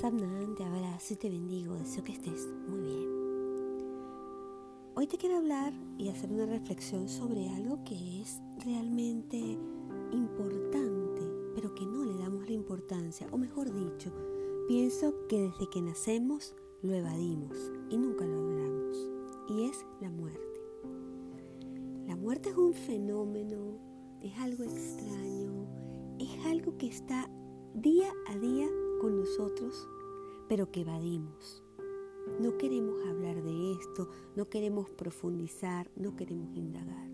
Samnan, te abrazo y te bendigo. Deseo que estés muy bien. Hoy te quiero hablar y hacer una reflexión sobre algo que es realmente importante, pero que no le damos la importancia, o mejor dicho, pienso que desde que nacemos lo evadimos y nunca lo hablamos, y es la muerte. La muerte es un fenómeno, es algo extraño, es algo que está día a día con nosotros, pero que evadimos. No queremos hablar de esto, no queremos profundizar, no queremos indagar.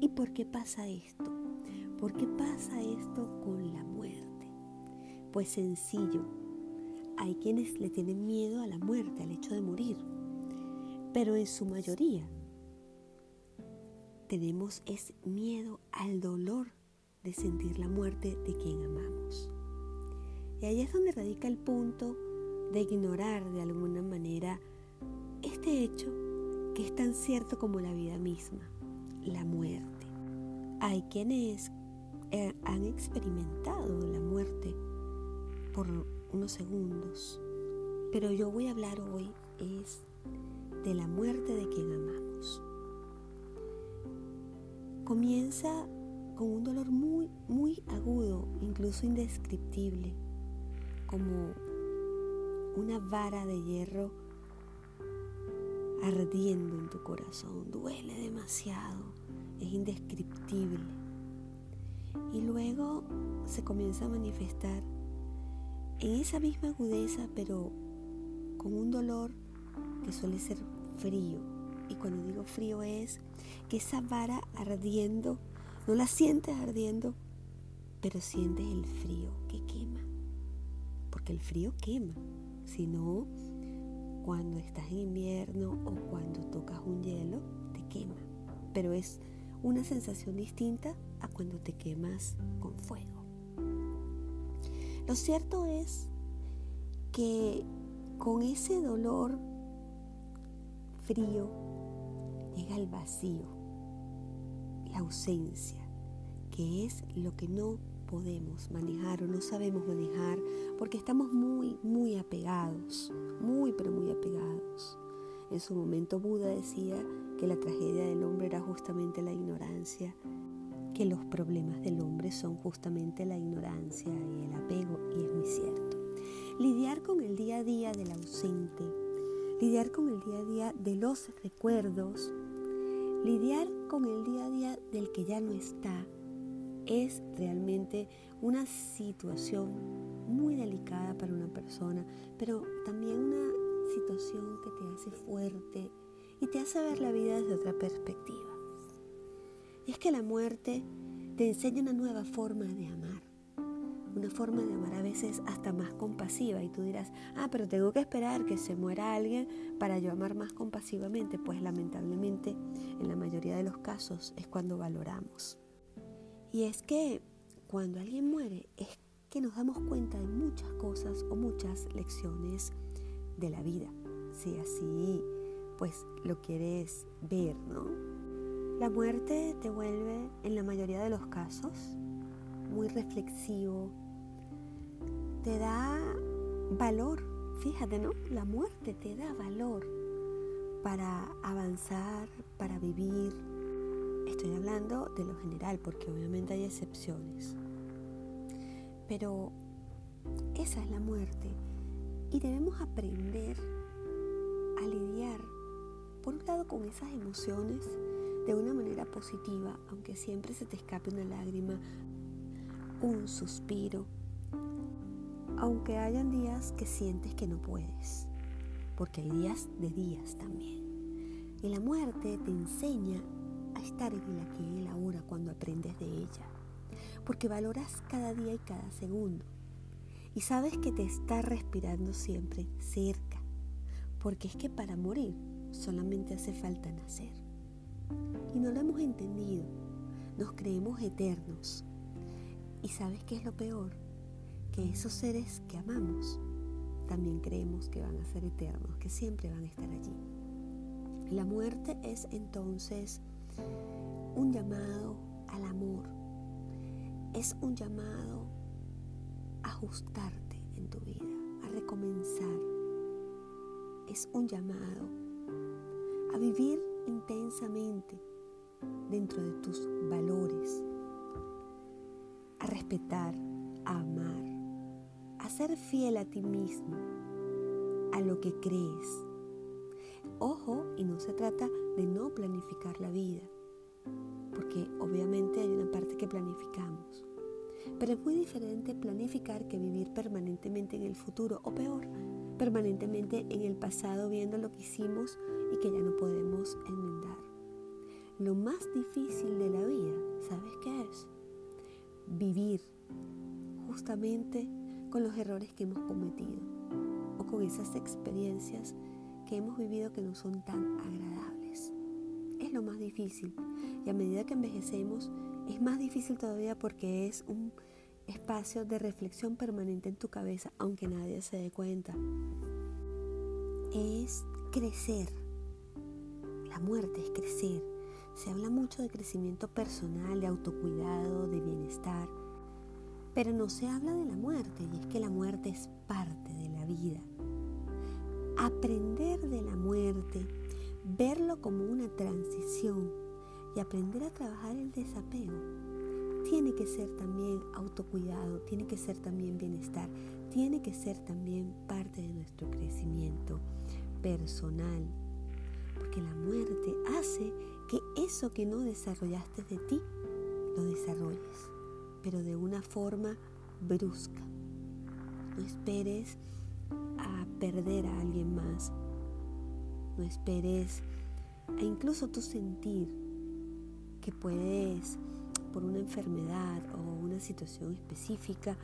¿Y por qué pasa esto? ¿Por qué pasa esto con la muerte? Pues sencillo, hay quienes le tienen miedo a la muerte, al hecho de morir, pero en su mayoría tenemos ese miedo al dolor de sentir la muerte de quien amamos. Y ahí es donde radica el punto de ignorar de alguna manera este hecho que es tan cierto como la vida misma, la muerte. Hay quienes eh, han experimentado la muerte por unos segundos, pero yo voy a hablar hoy es de la muerte de quien amamos. Comienza con un dolor muy, muy agudo, incluso indescriptible, como una vara de hierro ardiendo en tu corazón. Duele demasiado, es indescriptible. Y luego se comienza a manifestar en esa misma agudeza, pero con un dolor que suele ser frío. Y cuando digo frío es que esa vara ardiendo, no la sientes ardiendo, pero sientes el frío que quema. Porque el frío quema sino cuando estás en invierno o cuando tocas un hielo, te quema. Pero es una sensación distinta a cuando te quemas con fuego. Lo cierto es que con ese dolor frío llega el vacío, la ausencia, que es lo que no podemos manejar o no sabemos manejar porque estamos muy, muy apegados, muy, pero muy apegados. En su momento Buda decía que la tragedia del hombre era justamente la ignorancia, que los problemas del hombre son justamente la ignorancia y el apego, y es muy cierto. Lidiar con el día a día del ausente, lidiar con el día a día de los recuerdos, lidiar con el día a día del que ya no está, es realmente una situación muy delicada para una persona, pero también una situación que te hace fuerte y te hace ver la vida desde otra perspectiva. Y es que la muerte te enseña una nueva forma de amar, una forma de amar a veces hasta más compasiva y tú dirás, ah, pero tengo que esperar que se muera alguien para yo amar más compasivamente, pues lamentablemente en la mayoría de los casos es cuando valoramos. Y es que cuando alguien muere es que nos damos cuenta de muchas cosas o muchas lecciones de la vida, si así pues lo quieres ver, ¿no? La muerte te vuelve en la mayoría de los casos muy reflexivo, te da valor, fíjate, ¿no? La muerte te da valor para avanzar, para vivir, Estoy hablando de lo general porque obviamente hay excepciones. Pero esa es la muerte y debemos aprender a lidiar, por un lado, con esas emociones de una manera positiva, aunque siempre se te escape una lágrima, un suspiro, aunque hayan días que sientes que no puedes, porque hay días de días también. Y la muerte te enseña a estar en la que Él ahora cuando aprendes de ella, porque valoras cada día y cada segundo y sabes que te está respirando siempre cerca, porque es que para morir solamente hace falta nacer. Y no lo hemos entendido, nos creemos eternos. ¿Y sabes qué es lo peor? Que esos seres que amamos también creemos que van a ser eternos, que siempre van a estar allí. La muerte es entonces un llamado al amor. Es un llamado a ajustarte en tu vida, a comenzar. Es un llamado a vivir intensamente dentro de tus valores, a respetar, a amar, a ser fiel a ti mismo, a lo que crees. Ojo, y no se trata de no planificar la vida, porque obviamente hay una parte que planificamos. Pero es muy diferente planificar que vivir permanentemente en el futuro, o peor, permanentemente en el pasado viendo lo que hicimos y que ya no podemos enmendar. Lo más difícil de la vida, ¿sabes qué es? Vivir justamente con los errores que hemos cometido o con esas experiencias que hemos vivido que no son tan agradables. Es lo más difícil y a medida que envejecemos es más difícil todavía porque es un espacio de reflexión permanente en tu cabeza, aunque nadie se dé cuenta. Es crecer. La muerte es crecer. Se habla mucho de crecimiento personal, de autocuidado, de bienestar, pero no se habla de la muerte y es que la muerte es parte de la vida. Aprender de la muerte, verlo como una transición y aprender a trabajar el desapego tiene que ser también autocuidado, tiene que ser también bienestar, tiene que ser también parte de nuestro crecimiento personal. Porque la muerte hace que eso que no desarrollaste de ti, lo desarrolles, pero de una forma brusca. No esperes a perder a alguien más. No esperes a incluso tú sentir que puedes por una enfermedad o una situación específica,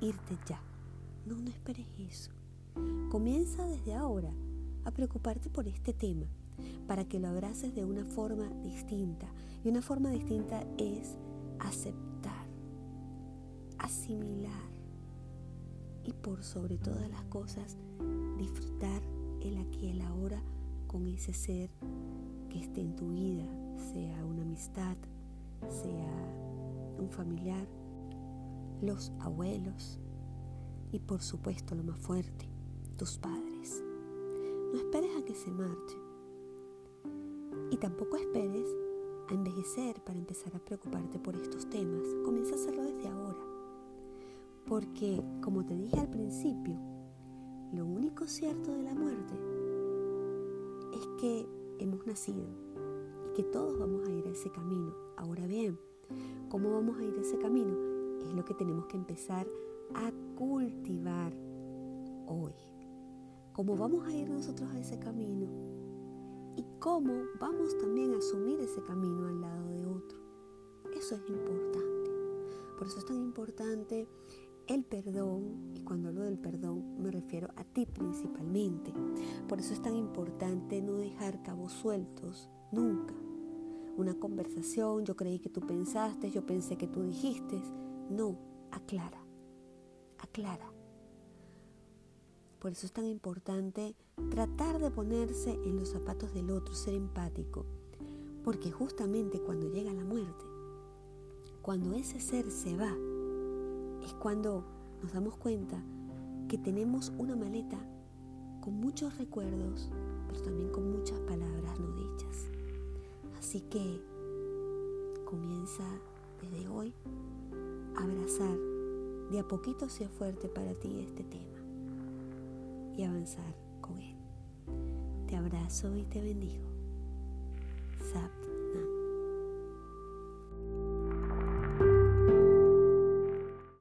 irte ya. No, no esperes eso. Comienza desde ahora a preocuparte por este tema para que lo abraces de una forma distinta. Y una forma distinta es aceptar, asimilar y por sobre todas las cosas disfrutar el aquí el ahora con ese ser que esté en tu vida, sea una amistad, sea un familiar, los abuelos y por supuesto lo más fuerte, tus padres. No esperes a que se marchen y tampoco esperes a envejecer para empezar a preocuparte por estos temas. Comienza a hacerlo desde ahora. Porque, como te dije al principio, cierto de la muerte es que hemos nacido y que todos vamos a ir a ese camino. Ahora bien, ¿cómo vamos a ir a ese camino? Es lo que tenemos que empezar a cultivar hoy. ¿Cómo vamos a ir nosotros a ese camino? Y cómo vamos también a asumir ese camino al lado de otro. Eso es importante. Por eso es tan importante el perdón, y cuando hablo del perdón me refiero a ti principalmente. Por eso es tan importante no dejar cabos sueltos nunca. Una conversación, yo creí que tú pensaste, yo pensé que tú dijiste. No, aclara, aclara. Por eso es tan importante tratar de ponerse en los zapatos del otro, ser empático. Porque justamente cuando llega la muerte, cuando ese ser se va, es cuando nos damos cuenta que tenemos una maleta con muchos recuerdos, pero también con muchas palabras no dichas. Así que comienza desde hoy a abrazar de a poquito sea fuerte para ti este tema y avanzar con él. Te abrazo y te bendigo. Zap